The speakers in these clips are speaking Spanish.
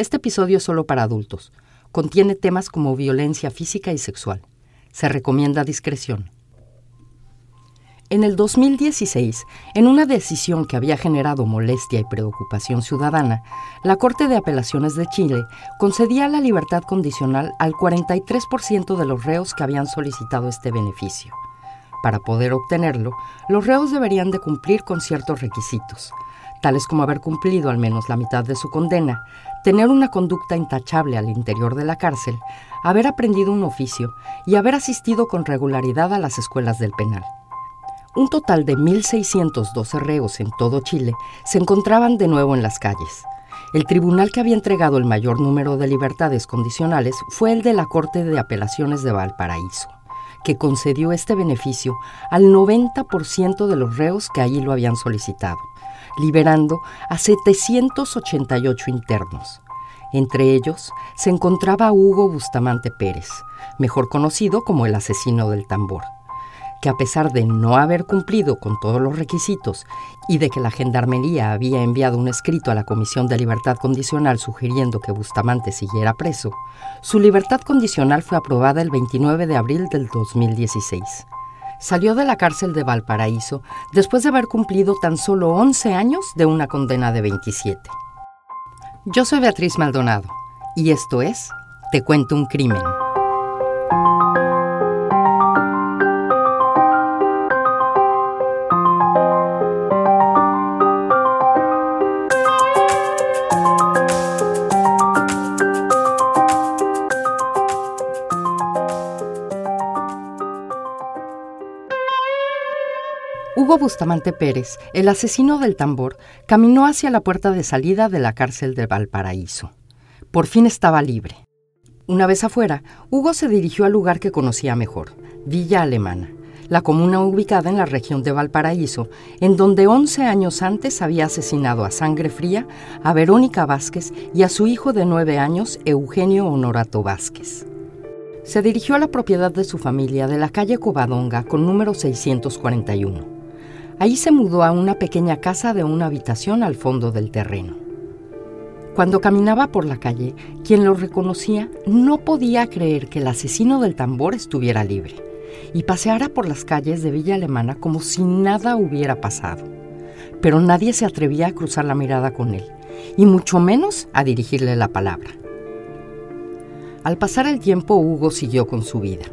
Este episodio es solo para adultos. Contiene temas como violencia física y sexual. Se recomienda discreción. En el 2016, en una decisión que había generado molestia y preocupación ciudadana, la Corte de Apelaciones de Chile concedía la libertad condicional al 43% de los reos que habían solicitado este beneficio. Para poder obtenerlo, los reos deberían de cumplir con ciertos requisitos, tales como haber cumplido al menos la mitad de su condena, tener una conducta intachable al interior de la cárcel, haber aprendido un oficio y haber asistido con regularidad a las escuelas del penal. Un total de 1.612 reos en todo Chile se encontraban de nuevo en las calles. El tribunal que había entregado el mayor número de libertades condicionales fue el de la Corte de Apelaciones de Valparaíso, que concedió este beneficio al 90% de los reos que allí lo habían solicitado, liberando a 788 internos. Entre ellos se encontraba Hugo Bustamante Pérez, mejor conocido como el asesino del tambor que a pesar de no haber cumplido con todos los requisitos y de que la Gendarmería había enviado un escrito a la Comisión de Libertad Condicional sugiriendo que Bustamante siguiera preso, su libertad condicional fue aprobada el 29 de abril del 2016. Salió de la cárcel de Valparaíso después de haber cumplido tan solo 11 años de una condena de 27. Yo soy Beatriz Maldonado y esto es Te cuento un crimen. Hugo Bustamante Pérez, el asesino del tambor, caminó hacia la puerta de salida de la cárcel de Valparaíso. Por fin estaba libre. Una vez afuera, Hugo se dirigió al lugar que conocía mejor, Villa Alemana, la comuna ubicada en la región de Valparaíso, en donde 11 años antes había asesinado a sangre fría a Verónica Vázquez y a su hijo de 9 años, Eugenio Honorato Vázquez. Se dirigió a la propiedad de su familia de la calle Covadonga con número 641. Ahí se mudó a una pequeña casa de una habitación al fondo del terreno. Cuando caminaba por la calle, quien lo reconocía no podía creer que el asesino del tambor estuviera libre y paseara por las calles de Villa Alemana como si nada hubiera pasado. Pero nadie se atrevía a cruzar la mirada con él, y mucho menos a dirigirle la palabra. Al pasar el tiempo, Hugo siguió con su vida.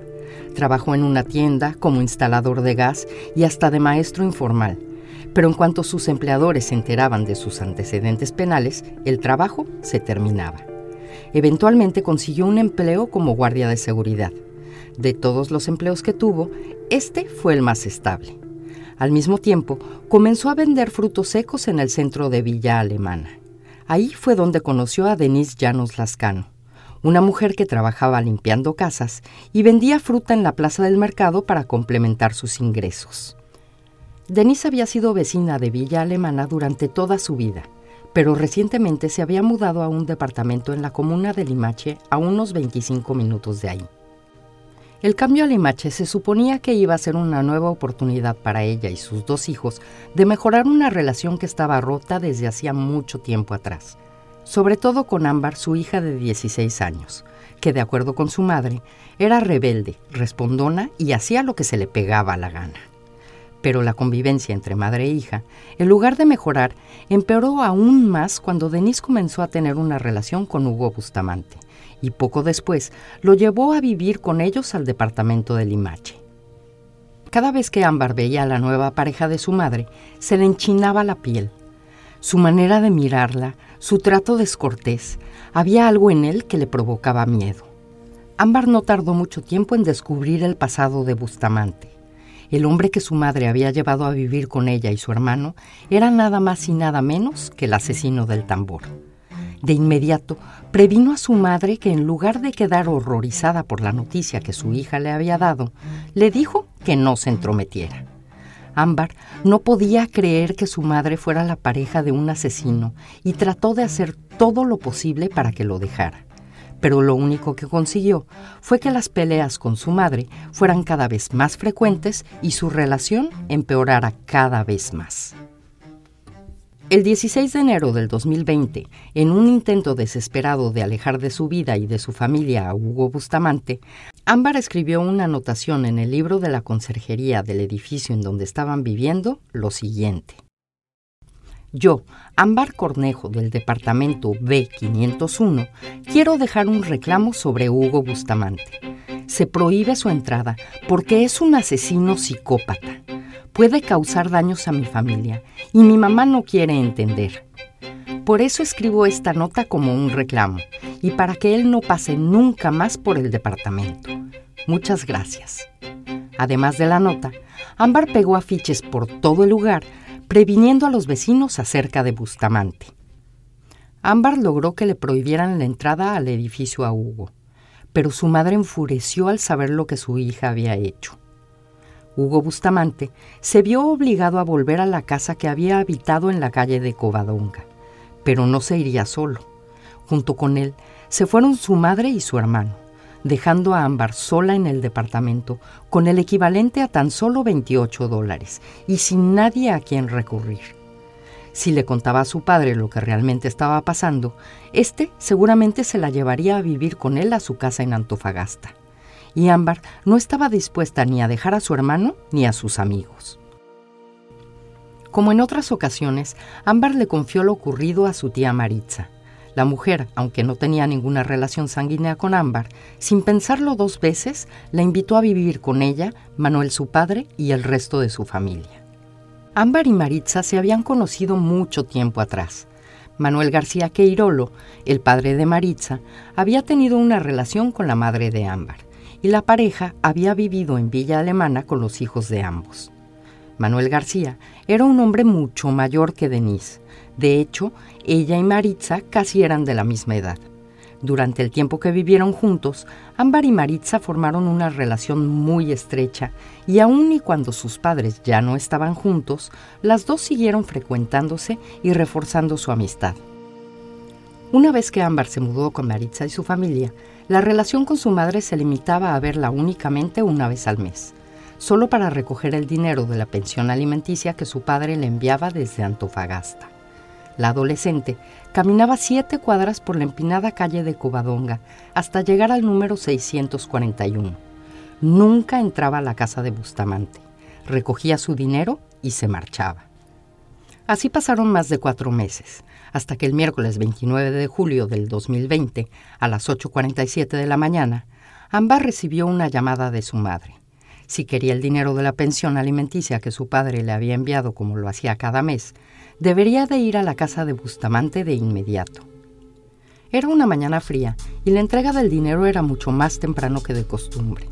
Trabajó en una tienda como instalador de gas y hasta de maestro informal. Pero en cuanto sus empleadores se enteraban de sus antecedentes penales, el trabajo se terminaba. Eventualmente consiguió un empleo como guardia de seguridad. De todos los empleos que tuvo, este fue el más estable. Al mismo tiempo, comenzó a vender frutos secos en el centro de Villa Alemana. Ahí fue donde conoció a Denise Llanos Lascano una mujer que trabajaba limpiando casas y vendía fruta en la plaza del mercado para complementar sus ingresos. Denise había sido vecina de Villa Alemana durante toda su vida, pero recientemente se había mudado a un departamento en la comuna de Limache a unos 25 minutos de ahí. El cambio a Limache se suponía que iba a ser una nueva oportunidad para ella y sus dos hijos de mejorar una relación que estaba rota desde hacía mucho tiempo atrás sobre todo con Ámbar, su hija de 16 años, que de acuerdo con su madre, era rebelde, respondona y hacía lo que se le pegaba a la gana. Pero la convivencia entre madre e hija, en lugar de mejorar, empeoró aún más cuando Denise comenzó a tener una relación con Hugo Bustamante, y poco después lo llevó a vivir con ellos al departamento de Limache. Cada vez que Ámbar veía a la nueva pareja de su madre, se le enchinaba la piel. Su manera de mirarla, su trato descortés, había algo en él que le provocaba miedo. Ámbar no tardó mucho tiempo en descubrir el pasado de Bustamante. El hombre que su madre había llevado a vivir con ella y su hermano era nada más y nada menos que el asesino del tambor. De inmediato previno a su madre que en lugar de quedar horrorizada por la noticia que su hija le había dado, le dijo que no se entrometiera. Ámbar no podía creer que su madre fuera la pareja de un asesino y trató de hacer todo lo posible para que lo dejara. Pero lo único que consiguió fue que las peleas con su madre fueran cada vez más frecuentes y su relación empeorara cada vez más. El 16 de enero del 2020, en un intento desesperado de alejar de su vida y de su familia a Hugo Bustamante, Ámbar escribió una anotación en el libro de la conserjería del edificio en donde estaban viviendo lo siguiente. Yo, Ámbar Cornejo del departamento B501, quiero dejar un reclamo sobre Hugo Bustamante. Se prohíbe su entrada porque es un asesino psicópata puede causar daños a mi familia y mi mamá no quiere entender. Por eso escribo esta nota como un reclamo y para que él no pase nunca más por el departamento. Muchas gracias. Además de la nota, Ámbar pegó afiches por todo el lugar previniendo a los vecinos acerca de Bustamante. Ámbar logró que le prohibieran la entrada al edificio a Hugo, pero su madre enfureció al saber lo que su hija había hecho. Hugo Bustamante se vio obligado a volver a la casa que había habitado en la calle de Covadonga, pero no se iría solo. Junto con él se fueron su madre y su hermano, dejando a Ámbar sola en el departamento con el equivalente a tan solo 28 dólares y sin nadie a quien recurrir. Si le contaba a su padre lo que realmente estaba pasando, éste seguramente se la llevaría a vivir con él a su casa en Antofagasta y Ámbar no estaba dispuesta ni a dejar a su hermano ni a sus amigos. Como en otras ocasiones, Ámbar le confió lo ocurrido a su tía Maritza. La mujer, aunque no tenía ninguna relación sanguínea con Ámbar, sin pensarlo dos veces, la invitó a vivir con ella, Manuel su padre y el resto de su familia. Ámbar y Maritza se habían conocido mucho tiempo atrás. Manuel García Queirolo, el padre de Maritza, había tenido una relación con la madre de Ámbar y la pareja había vivido en Villa Alemana con los hijos de ambos. Manuel García era un hombre mucho mayor que Denise. De hecho, ella y Maritza casi eran de la misma edad. Durante el tiempo que vivieron juntos, Ámbar y Maritza formaron una relación muy estrecha y aun y cuando sus padres ya no estaban juntos, las dos siguieron frecuentándose y reforzando su amistad. Una vez que Ámbar se mudó con Maritza y su familia, la relación con su madre se limitaba a verla únicamente una vez al mes, solo para recoger el dinero de la pensión alimenticia que su padre le enviaba desde Antofagasta. La adolescente caminaba siete cuadras por la empinada calle de Covadonga hasta llegar al número 641. Nunca entraba a la casa de Bustamante, recogía su dinero y se marchaba. Así pasaron más de cuatro meses, hasta que el miércoles 29 de julio del 2020, a las 8.47 de la mañana, Ámbar recibió una llamada de su madre. Si quería el dinero de la pensión alimenticia que su padre le había enviado como lo hacía cada mes, debería de ir a la casa de Bustamante de inmediato. Era una mañana fría y la entrega del dinero era mucho más temprano que de costumbre.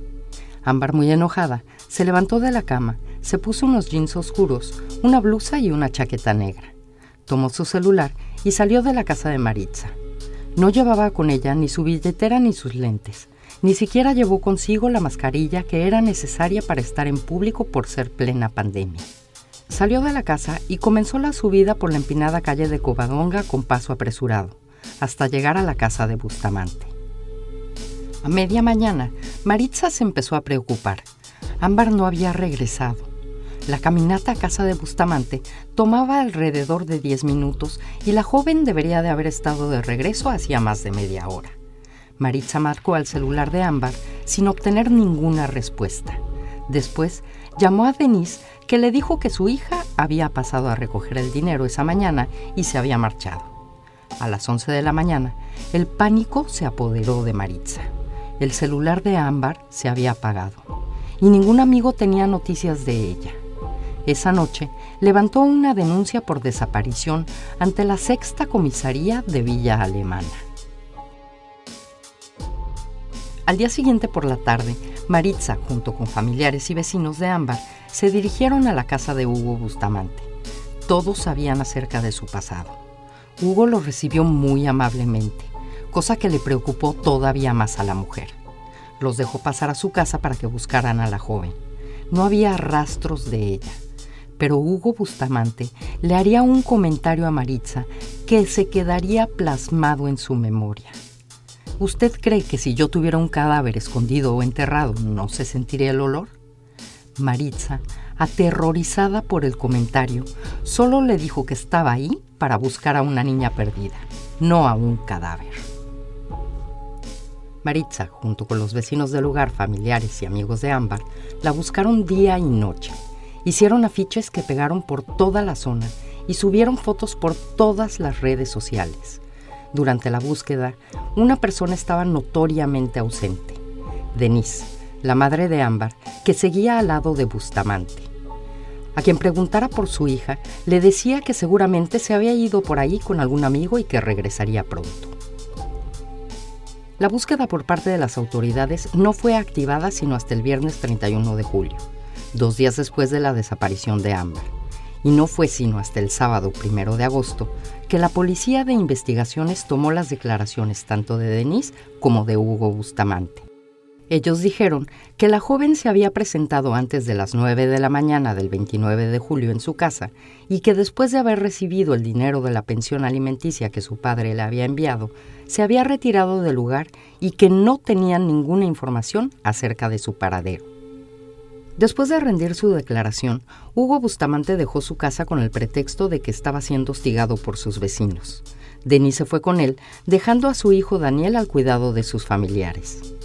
Ámbar, muy enojada, se levantó de la cama se puso unos jeans oscuros, una blusa y una chaqueta negra. Tomó su celular y salió de la casa de Maritza. No llevaba con ella ni su billetera ni sus lentes. Ni siquiera llevó consigo la mascarilla que era necesaria para estar en público por ser plena pandemia. Salió de la casa y comenzó la subida por la empinada calle de Covadonga con paso apresurado, hasta llegar a la casa de Bustamante. A media mañana, Maritza se empezó a preocupar. Ámbar no había regresado. La caminata a casa de Bustamante tomaba alrededor de 10 minutos y la joven debería de haber estado de regreso hacía más de media hora. Maritza marcó al celular de Ámbar sin obtener ninguna respuesta. Después llamó a Denise que le dijo que su hija había pasado a recoger el dinero esa mañana y se había marchado. A las 11 de la mañana, el pánico se apoderó de Maritza. El celular de Ámbar se había apagado y ningún amigo tenía noticias de ella. Esa noche levantó una denuncia por desaparición ante la sexta comisaría de Villa Alemana. Al día siguiente por la tarde, Maritza, junto con familiares y vecinos de Ámbar, se dirigieron a la casa de Hugo Bustamante. Todos sabían acerca de su pasado. Hugo lo recibió muy amablemente, cosa que le preocupó todavía más a la mujer. Los dejó pasar a su casa para que buscaran a la joven. No había rastros de ella pero Hugo Bustamante le haría un comentario a Maritza que se quedaría plasmado en su memoria. ¿Usted cree que si yo tuviera un cadáver escondido o enterrado no se sentiría el olor? Maritza, aterrorizada por el comentario, solo le dijo que estaba ahí para buscar a una niña perdida, no a un cadáver. Maritza, junto con los vecinos del lugar, familiares y amigos de Ámbar, la buscaron día y noche. Hicieron afiches que pegaron por toda la zona y subieron fotos por todas las redes sociales. Durante la búsqueda, una persona estaba notoriamente ausente, Denise, la madre de Ámbar, que seguía al lado de Bustamante. A quien preguntara por su hija, le decía que seguramente se había ido por ahí con algún amigo y que regresaría pronto. La búsqueda por parte de las autoridades no fue activada sino hasta el viernes 31 de julio, dos días después de la desaparición de Ámbar y no fue sino hasta el sábado primero de agosto que la Policía de Investigaciones tomó las declaraciones tanto de Denise como de Hugo Bustamante. Ellos dijeron que la joven se había presentado antes de las 9 de la mañana del 29 de julio en su casa y que después de haber recibido el dinero de la pensión alimenticia que su padre le había enviado, se había retirado del lugar y que no tenían ninguna información acerca de su paradero. Después de rendir su declaración, Hugo Bustamante dejó su casa con el pretexto de que estaba siendo hostigado por sus vecinos. Denise fue con él, dejando a su hijo Daniel al cuidado de sus familiares.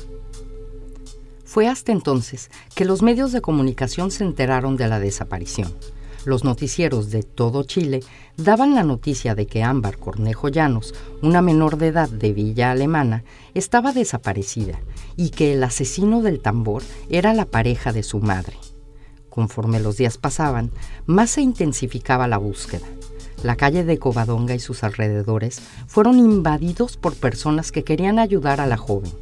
Fue hasta entonces que los medios de comunicación se enteraron de la desaparición los noticieros de todo Chile daban la noticia de que Ámbar Cornejo Llanos, una menor de edad de Villa Alemana, estaba desaparecida y que el asesino del tambor era la pareja de su madre. Conforme los días pasaban, más se intensificaba la búsqueda. La calle de Covadonga y sus alrededores fueron invadidos por personas que querían ayudar a la joven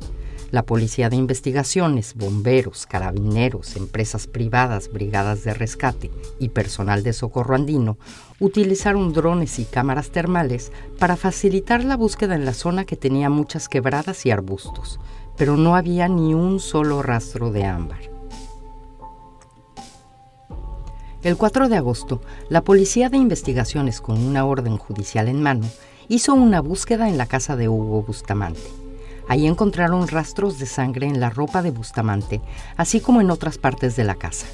la Policía de Investigaciones, bomberos, carabineros, empresas privadas, brigadas de rescate y personal de socorro andino utilizaron drones y cámaras termales para facilitar la búsqueda en la zona que tenía muchas quebradas y arbustos, pero no había ni un solo rastro de ámbar. El 4 de agosto, la Policía de Investigaciones, con una orden judicial en mano, hizo una búsqueda en la casa de Hugo Bustamante. Ahí encontraron rastros de sangre en la ropa de Bustamante, así como en otras partes de la casa.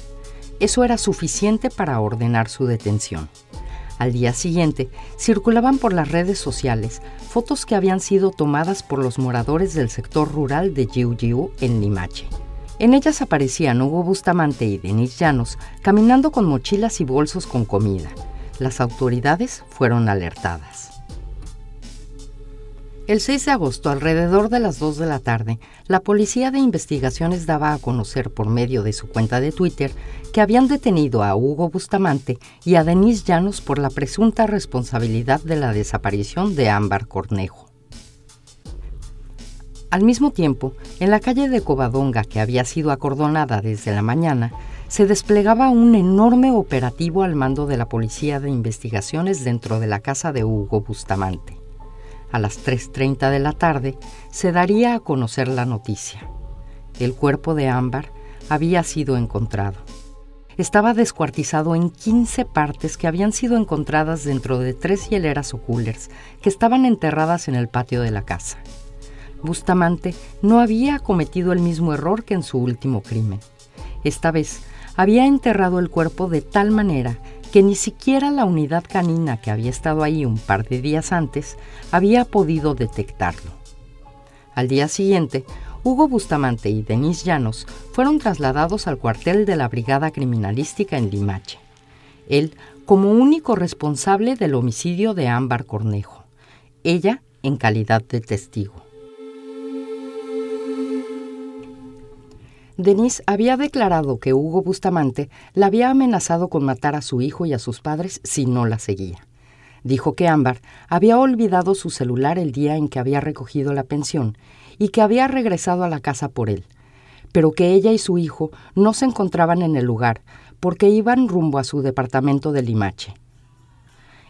Eso era suficiente para ordenar su detención. Al día siguiente, circulaban por las redes sociales fotos que habían sido tomadas por los moradores del sector rural de Jiu en Limache. En ellas aparecían Hugo Bustamante y Denis Llanos caminando con mochilas y bolsos con comida. Las autoridades fueron alertadas. El 6 de agosto, alrededor de las 2 de la tarde, la Policía de Investigaciones daba a conocer por medio de su cuenta de Twitter que habían detenido a Hugo Bustamante y a Denise Llanos por la presunta responsabilidad de la desaparición de Ámbar Cornejo. Al mismo tiempo, en la calle de Covadonga, que había sido acordonada desde la mañana, se desplegaba un enorme operativo al mando de la Policía de Investigaciones dentro de la casa de Hugo Bustamante a las 3.30 de la tarde, se daría a conocer la noticia. El cuerpo de Ámbar había sido encontrado. Estaba descuartizado en 15 partes que habían sido encontradas dentro de tres hieleras o coolers que estaban enterradas en el patio de la casa. Bustamante no había cometido el mismo error que en su último crimen. Esta vez había enterrado el cuerpo de tal manera que ni siquiera la unidad canina que había estado ahí un par de días antes había podido detectarlo. Al día siguiente, Hugo Bustamante y Denis Llanos fueron trasladados al cuartel de la Brigada Criminalística en Limache. Él como único responsable del homicidio de Ámbar Cornejo, ella en calidad de testigo. Denise había declarado que Hugo Bustamante la había amenazado con matar a su hijo y a sus padres si no la seguía. Dijo que Ámbar había olvidado su celular el día en que había recogido la pensión y que había regresado a la casa por él, pero que ella y su hijo no se encontraban en el lugar porque iban rumbo a su departamento de Limache.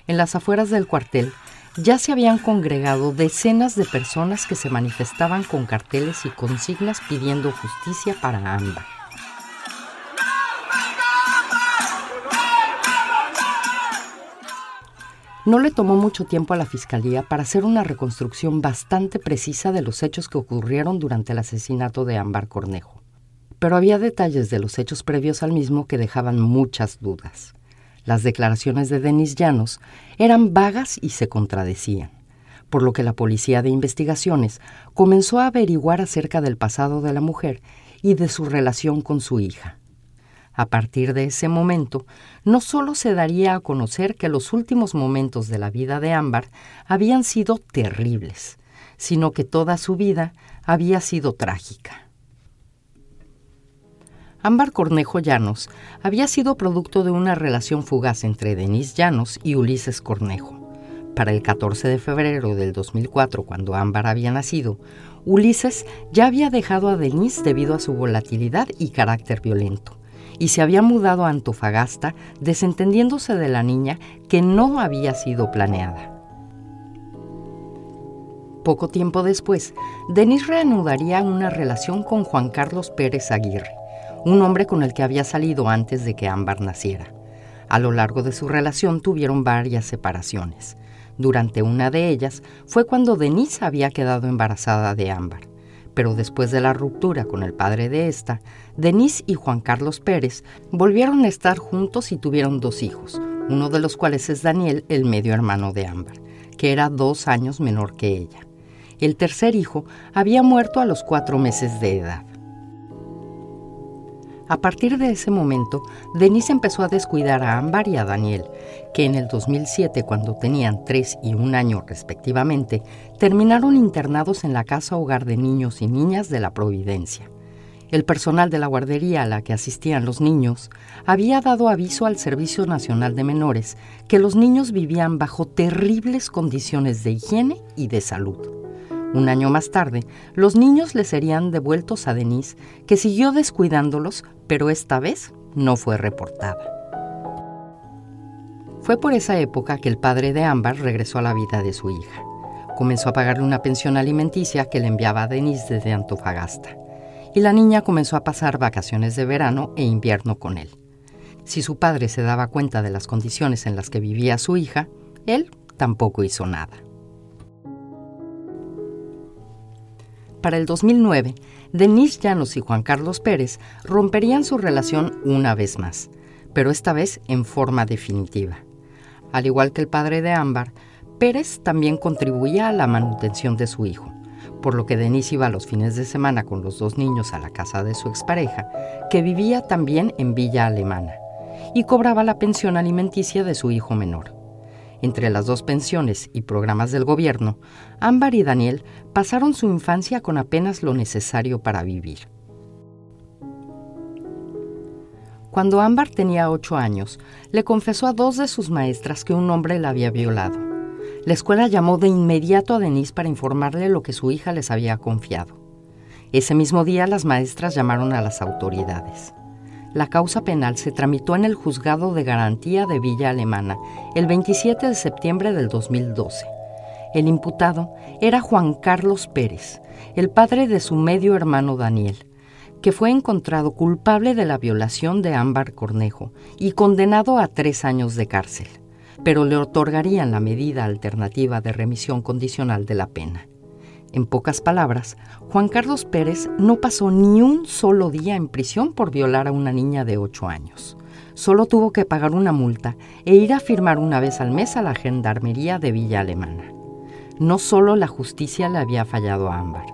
En las afueras del cuartel, ya se habían congregado decenas de personas que se manifestaban con carteles y consignas pidiendo justicia para Ámbar. No le tomó mucho tiempo a la Fiscalía para hacer una reconstrucción bastante precisa de los hechos que ocurrieron durante el asesinato de Ámbar Cornejo. pero había detalles de los hechos previos al mismo que dejaban muchas dudas. Las declaraciones de Denis Llanos eran vagas y se contradecían, por lo que la policía de investigaciones comenzó a averiguar acerca del pasado de la mujer y de su relación con su hija. A partir de ese momento, no solo se daría a conocer que los últimos momentos de la vida de Ámbar habían sido terribles, sino que toda su vida había sido trágica. Ámbar Cornejo Llanos había sido producto de una relación fugaz entre Denise Llanos y Ulises Cornejo. Para el 14 de febrero del 2004, cuando Ámbar había nacido, Ulises ya había dejado a Denise debido a su volatilidad y carácter violento y se había mudado a Antofagasta desentendiéndose de la niña que no había sido planeada. Poco tiempo después, Denis reanudaría una relación con Juan Carlos Pérez Aguirre, un hombre con el que había salido antes de que Ámbar naciera. A lo largo de su relación tuvieron varias separaciones. Durante una de ellas fue cuando Denise había quedado embarazada de Ámbar pero después de la ruptura con el padre de esta, Denise y Juan Carlos Pérez volvieron a estar juntos y tuvieron dos hijos, uno de los cuales es Daniel, el medio hermano de Ámbar, que era dos años menor que ella. El tercer hijo había muerto a los cuatro meses de edad. A partir de ese momento, Denise empezó a descuidar a Ámbar y a Daniel, que en el 2007, cuando tenían tres y un año respectivamente, terminaron internados en la Casa Hogar de Niños y Niñas de la Providencia. El personal de la guardería a la que asistían los niños había dado aviso al Servicio Nacional de Menores que los niños vivían bajo terribles condiciones de higiene y de salud. Un año más tarde, los niños le serían devueltos a Denise, que siguió descuidándolos, pero esta vez no fue reportada. Fue por esa época que el padre de Ámbar regresó a la vida de su hija. Comenzó a pagarle una pensión alimenticia que le enviaba a Denise desde Antofagasta. Y la niña comenzó a pasar vacaciones de verano e invierno con él. Si su padre se daba cuenta de las condiciones en las que vivía su hija, él tampoco hizo nada. Para el 2009, Denise Llanos y Juan Carlos Pérez romperían su relación una vez más, pero esta vez en forma definitiva. Al igual que el padre de Ámbar, Pérez también contribuía a la manutención de su hijo, por lo que Denise iba los fines de semana con los dos niños a la casa de su expareja, que vivía también en Villa Alemana, y cobraba la pensión alimenticia de su hijo menor. Entre las dos pensiones y programas del gobierno, Ámbar y Daniel pasaron su infancia con apenas lo necesario para vivir. Cuando Ámbar tenía ocho años, le confesó a dos de sus maestras que un hombre la había violado. La escuela llamó de inmediato a Denise para informarle lo que su hija les había confiado. Ese mismo día las maestras llamaron a las autoridades. La causa penal se tramitó en el Juzgado de Garantía de Villa Alemana el 27 de septiembre del 2012. El imputado era Juan Carlos Pérez, el padre de su medio hermano Daniel, que fue encontrado culpable de la violación de Ámbar Cornejo y condenado a tres años de cárcel, pero le otorgarían la medida alternativa de remisión condicional de la pena. En pocas palabras, Juan Carlos Pérez no pasó ni un solo día en prisión por violar a una niña de 8 años. Solo tuvo que pagar una multa e ir a firmar una vez al mes a la Gendarmería de Villa Alemana. No solo la justicia le había fallado a Ámbar.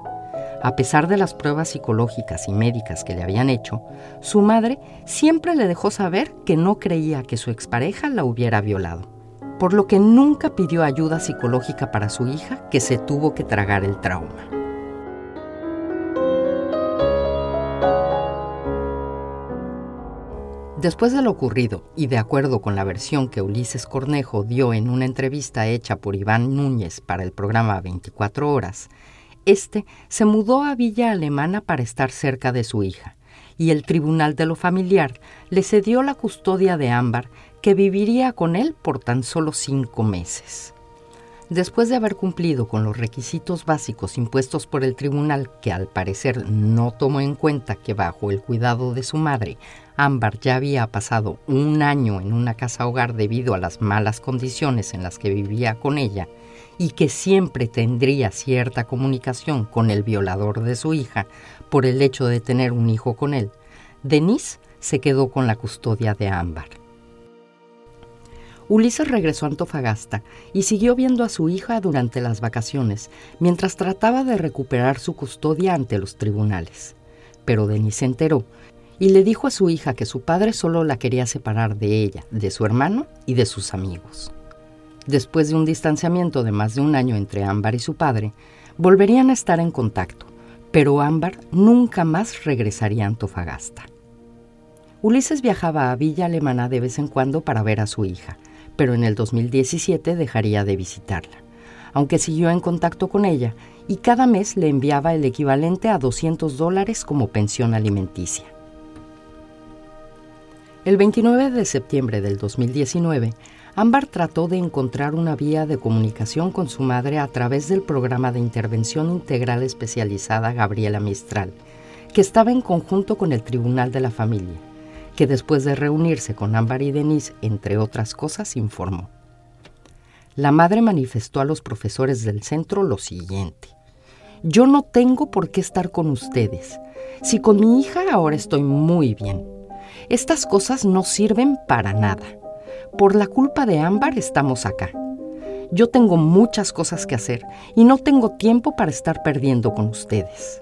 A pesar de las pruebas psicológicas y médicas que le habían hecho, su madre siempre le dejó saber que no creía que su expareja la hubiera violado por lo que nunca pidió ayuda psicológica para su hija que se tuvo que tragar el trauma. Después de lo ocurrido, y de acuerdo con la versión que Ulises Cornejo dio en una entrevista hecha por Iván Núñez para el programa 24 Horas, este se mudó a Villa Alemana para estar cerca de su hija, y el Tribunal de lo Familiar le cedió la custodia de Ámbar que viviría con él por tan solo cinco meses. Después de haber cumplido con los requisitos básicos impuestos por el tribunal, que al parecer no tomó en cuenta que bajo el cuidado de su madre, Ámbar ya había pasado un año en una casa hogar debido a las malas condiciones en las que vivía con ella, y que siempre tendría cierta comunicación con el violador de su hija por el hecho de tener un hijo con él, Denise se quedó con la custodia de Ámbar. Ulises regresó a Antofagasta y siguió viendo a su hija durante las vacaciones, mientras trataba de recuperar su custodia ante los tribunales. Pero Denise se enteró y le dijo a su hija que su padre solo la quería separar de ella, de su hermano y de sus amigos. Después de un distanciamiento de más de un año entre Ámbar y su padre, volverían a estar en contacto, pero Ámbar nunca más regresaría a Antofagasta. Ulises viajaba a Villa Alemana de vez en cuando para ver a su hija, pero en el 2017 dejaría de visitarla, aunque siguió en contacto con ella y cada mes le enviaba el equivalente a 200 dólares como pensión alimenticia. El 29 de septiembre del 2019, Ámbar trató de encontrar una vía de comunicación con su madre a través del programa de intervención integral especializada Gabriela Mistral, que estaba en conjunto con el Tribunal de la Familia, que después de reunirse con Ámbar y Denise, entre otras cosas, informó. La madre manifestó a los profesores del centro lo siguiente. Yo no tengo por qué estar con ustedes. Si con mi hija ahora estoy muy bien. Estas cosas no sirven para nada. Por la culpa de Ámbar estamos acá. Yo tengo muchas cosas que hacer y no tengo tiempo para estar perdiendo con ustedes.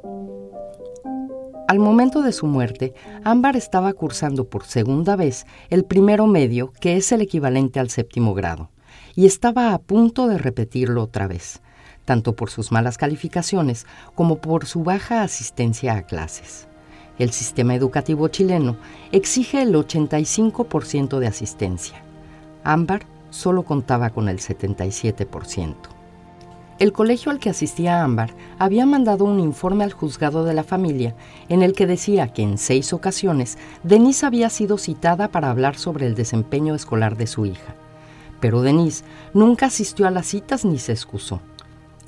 Al momento de su muerte, Ámbar estaba cursando por segunda vez el primero medio, que es el equivalente al séptimo grado, y estaba a punto de repetirlo otra vez, tanto por sus malas calificaciones como por su baja asistencia a clases. El sistema educativo chileno exige el 85% de asistencia. Ámbar solo contaba con el 77%. El colegio al que asistía Ámbar había mandado un informe al juzgado de la familia en el que decía que en seis ocasiones Denise había sido citada para hablar sobre el desempeño escolar de su hija. Pero Denise nunca asistió a las citas ni se excusó.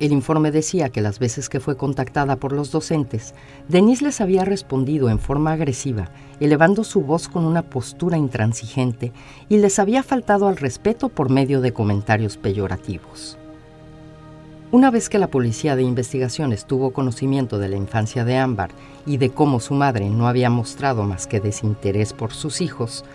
El informe decía que las veces que fue contactada por los docentes, Denise les había respondido en forma agresiva, elevando su voz con una postura intransigente y les había faltado al respeto por medio de comentarios peyorativos. Una vez que la policía de investigaciones tuvo conocimiento de la infancia de Ámbar y de cómo su madre no había mostrado más que desinterés por sus hijos,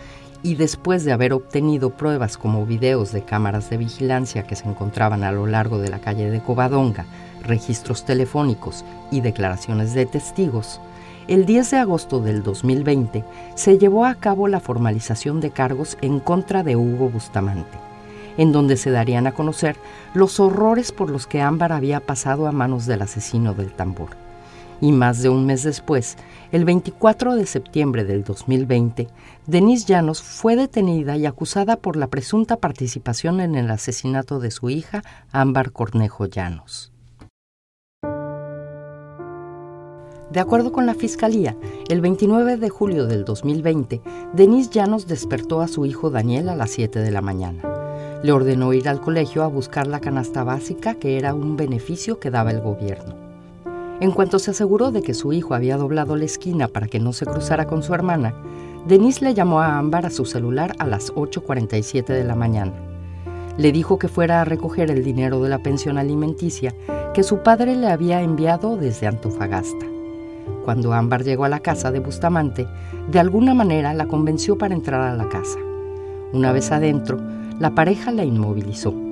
y después de haber obtenido pruebas como videos de cámaras de vigilancia que se encontraban a lo largo de la calle de Covadonga, registros telefónicos y declaraciones de testigos, el 10 de agosto del 2020 se llevó a cabo la formalización de cargos en contra de Hugo Bustamante, en donde se darían a conocer los horrores por los que Ámbar había pasado a manos del asesino del tambor y más de un mes después, el 24 de septiembre del 2020, Denise Llanos fue detenida y acusada por la presunta participación en el asesinato de su hija, Ámbar Cornejo Llanos. De acuerdo con la Fiscalía, el 29 de julio del 2020, Denise Llanos despertó a su hijo Daniel a las 7 de la mañana. Le ordenó ir al colegio a buscar la canasta básica, que era un beneficio que daba el gobierno. En cuanto se aseguró de que su hijo había doblado la esquina para que no se cruzara con su hermana, Denise le llamó a Ámbar a su celular a las 8.47 de la mañana. Le dijo que fuera a recoger el dinero de la pensión alimenticia que su padre le había enviado desde Antofagasta. Cuando Ámbar llegó a la casa de Bustamante, de alguna manera la convenció para entrar a la casa. Una vez adentro, la pareja la inmovilizó.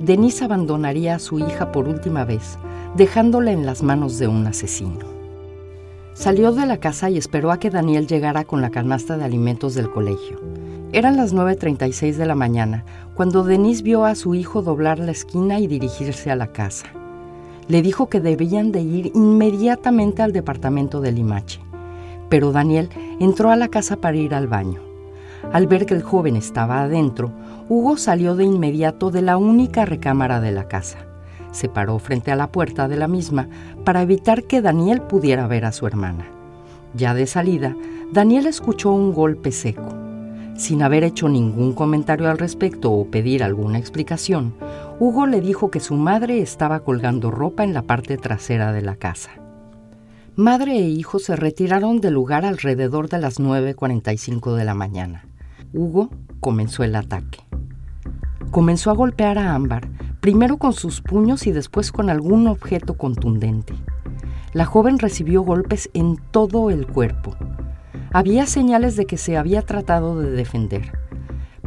Denise abandonaría a su hija por última vez, dejándola en las manos de un asesino. Salió de la casa y esperó a que Daniel llegara con la canasta de alimentos del colegio. Eran las 9.36 de la mañana cuando Denise vio a su hijo doblar la esquina y dirigirse a la casa. Le dijo que debían de ir inmediatamente al departamento de Limache, pero Daniel entró a la casa para ir al baño. Al ver que el joven estaba adentro, Hugo salió de inmediato de la única recámara de la casa se paró frente a la puerta de la misma para evitar que Daniel pudiera ver a su hermana. Ya de salida, Daniel escuchó un golpe seco. Sin haber hecho ningún comentario al respecto o pedir alguna explicación, Hugo le dijo que su madre estaba colgando ropa en la parte trasera de la casa. Madre e hijo se retiraron del lugar alrededor de las 9.45 de la mañana. Hugo comenzó el ataque. Comenzó a golpear a Ámbar, primero con sus puños y después con algún objeto contundente. La joven recibió golpes en todo el cuerpo. Había señales de que se había tratado de defender,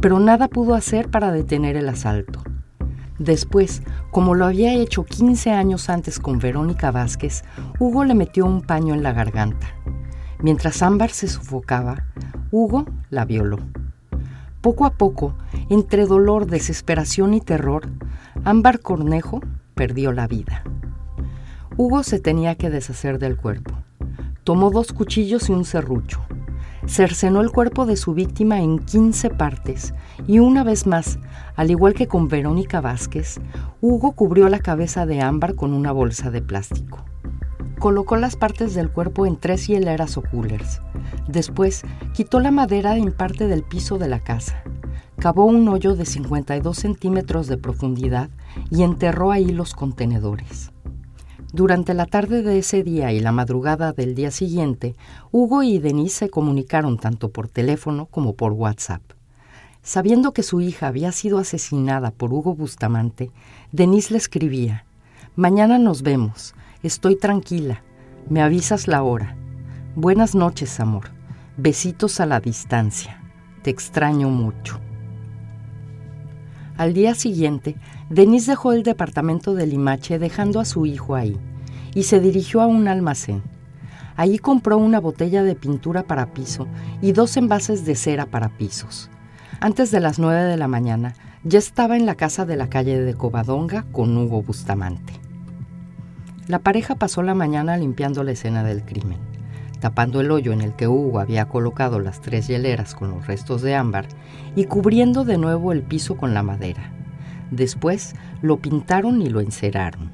pero nada pudo hacer para detener el asalto. Después, como lo había hecho 15 años antes con Verónica Vázquez, Hugo le metió un paño en la garganta. Mientras Ámbar se sofocaba, Hugo la violó. Poco a poco, entre dolor, desesperación y terror, Ámbar Cornejo perdió la vida. Hugo se tenía que deshacer del cuerpo. Tomó dos cuchillos y un serrucho. Cercenó el cuerpo de su víctima en 15 partes y una vez más, al igual que con Verónica Vázquez, Hugo cubrió la cabeza de Ámbar con una bolsa de plástico. Colocó las partes del cuerpo en tres hieleras o coolers. Después, quitó la madera en parte del piso de la casa. Cavó un hoyo de 52 centímetros de profundidad y enterró ahí los contenedores. Durante la tarde de ese día y la madrugada del día siguiente, Hugo y Denise se comunicaron tanto por teléfono como por WhatsApp. Sabiendo que su hija había sido asesinada por Hugo Bustamante, Denise le escribía, Mañana nos vemos, estoy tranquila, me avisas la hora. Buenas noches, amor, besitos a la distancia, te extraño mucho. Al día siguiente, Denise dejó el departamento de Limache dejando a su hijo ahí y se dirigió a un almacén. Allí compró una botella de pintura para piso y dos envases de cera para pisos. Antes de las nueve de la mañana, ya estaba en la casa de la calle de Covadonga con Hugo Bustamante. La pareja pasó la mañana limpiando la escena del crimen, tapando el hoyo en el que Hugo había colocado las tres hieleras con los restos de ámbar y cubriendo de nuevo el piso con la madera. Después lo pintaron y lo enceraron.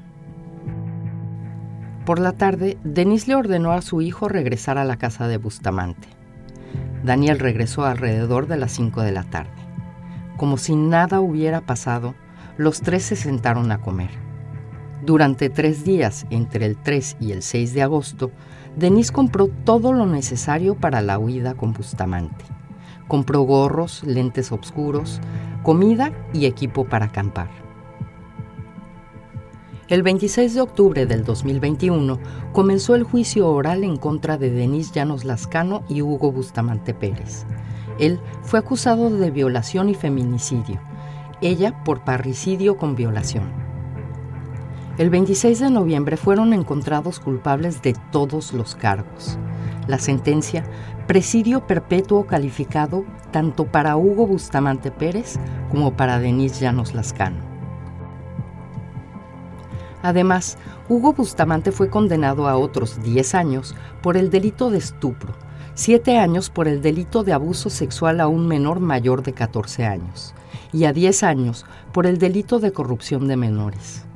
Por la tarde, Denis le ordenó a su hijo regresar a la casa de Bustamante. Daniel regresó alrededor de las 5 de la tarde. Como si nada hubiera pasado, los tres se sentaron a comer. Durante tres días, entre el 3 y el 6 de agosto, Denis compró todo lo necesario para la huida con Bustamante. Compró gorros, lentes oscuros, comida y equipo para acampar. El 26 de octubre del 2021 comenzó el juicio oral en contra de Denis Llanos Lascano y Hugo Bustamante Pérez. Él fue acusado de violación y feminicidio, ella por parricidio con violación. El 26 de noviembre fueron encontrados culpables de todos los cargos. La sentencia, presidio perpetuo calificado tanto para Hugo Bustamante Pérez como para Denis Llanos Lascano. Además, Hugo Bustamante fue condenado a otros 10 años por el delito de estupro, 7 años por el delito de abuso sexual a un menor mayor de 14 años y a 10 años por el delito de corrupción de menores.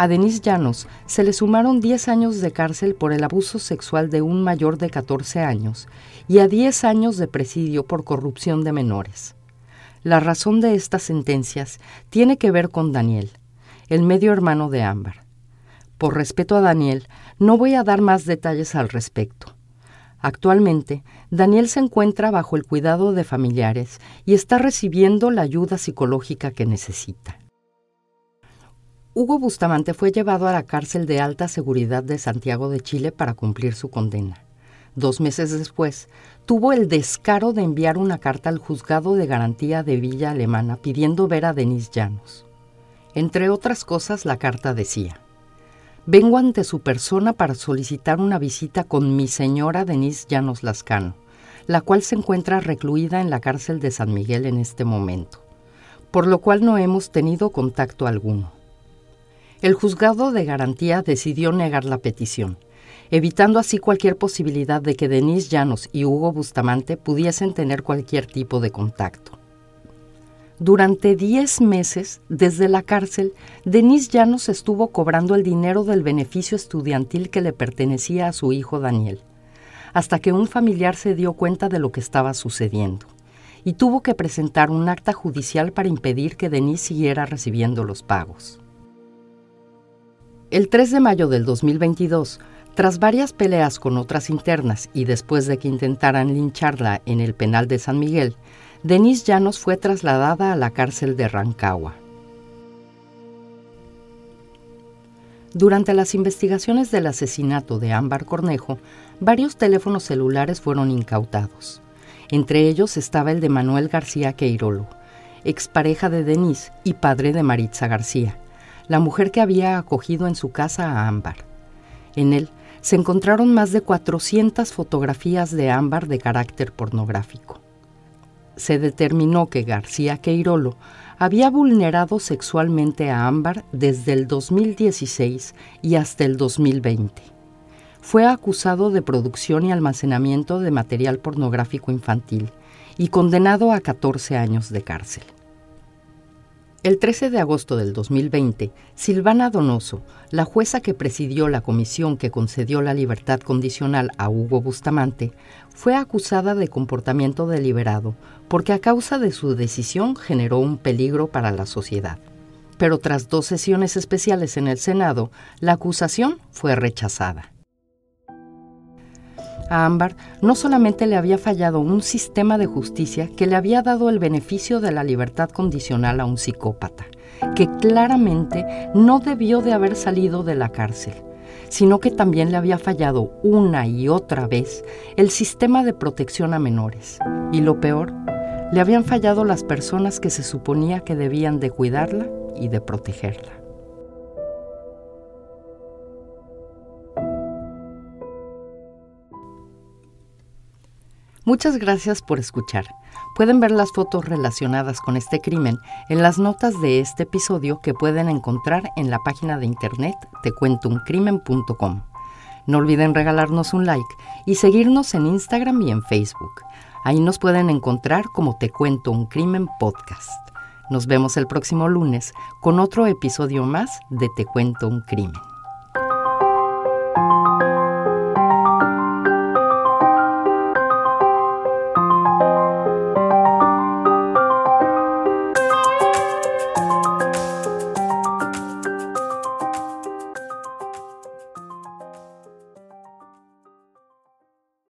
A Denis Llanos se le sumaron 10 años de cárcel por el abuso sexual de un mayor de 14 años y a 10 años de presidio por corrupción de menores. La razón de estas sentencias tiene que ver con Daniel, el medio hermano de Ámbar. Por respeto a Daniel, no voy a dar más detalles al respecto. Actualmente, Daniel se encuentra bajo el cuidado de familiares y está recibiendo la ayuda psicológica que necesita. Hugo Bustamante fue llevado a la cárcel de alta seguridad de Santiago de Chile para cumplir su condena. Dos meses después, tuvo el descaro de enviar una carta al juzgado de garantía de Villa Alemana pidiendo ver a Denis Llanos. Entre otras cosas, la carta decía, Vengo ante su persona para solicitar una visita con mi señora Denise Llanos Lascano, la cual se encuentra recluida en la cárcel de San Miguel en este momento, por lo cual no hemos tenido contacto alguno. El juzgado de garantía decidió negar la petición, evitando así cualquier posibilidad de que Denise Llanos y Hugo Bustamante pudiesen tener cualquier tipo de contacto. Durante 10 meses, desde la cárcel, Denise Llanos estuvo cobrando el dinero del beneficio estudiantil que le pertenecía a su hijo Daniel, hasta que un familiar se dio cuenta de lo que estaba sucediendo y tuvo que presentar un acta judicial para impedir que Denise siguiera recibiendo los pagos. El 3 de mayo del 2022, tras varias peleas con otras internas y después de que intentaran lincharla en el penal de San Miguel, Denise Llanos fue trasladada a la cárcel de Rancagua. Durante las investigaciones del asesinato de Ámbar Cornejo, varios teléfonos celulares fueron incautados. Entre ellos estaba el de Manuel García Queirolo, expareja de Denise y padre de Maritza García, la mujer que había acogido en su casa a Ámbar. En él se encontraron más de 400 fotografías de Ámbar de carácter pornográfico. Se determinó que García Queirolo había vulnerado sexualmente a Ámbar desde el 2016 y hasta el 2020. Fue acusado de producción y almacenamiento de material pornográfico infantil y condenado a 14 años de cárcel. El 13 de agosto del 2020, Silvana Donoso, la jueza que presidió la comisión que concedió la libertad condicional a Hugo Bustamante, fue acusada de comportamiento deliberado porque a causa de su decisión generó un peligro para la sociedad. Pero tras dos sesiones especiales en el Senado, la acusación fue rechazada. A Ámbar no solamente le había fallado un sistema de justicia que le había dado el beneficio de la libertad condicional a un psicópata, que claramente no debió de haber salido de la cárcel, sino que también le había fallado una y otra vez el sistema de protección a menores. Y lo peor, le habían fallado las personas que se suponía que debían de cuidarla y de protegerla. Muchas gracias por escuchar. Pueden ver las fotos relacionadas con este crimen en las notas de este episodio que pueden encontrar en la página de internet tecuentouncrimen.com. No olviden regalarnos un like y seguirnos en Instagram y en Facebook. Ahí nos pueden encontrar como Te Cuento un Crimen Podcast. Nos vemos el próximo lunes con otro episodio más de Te Cuento un Crimen.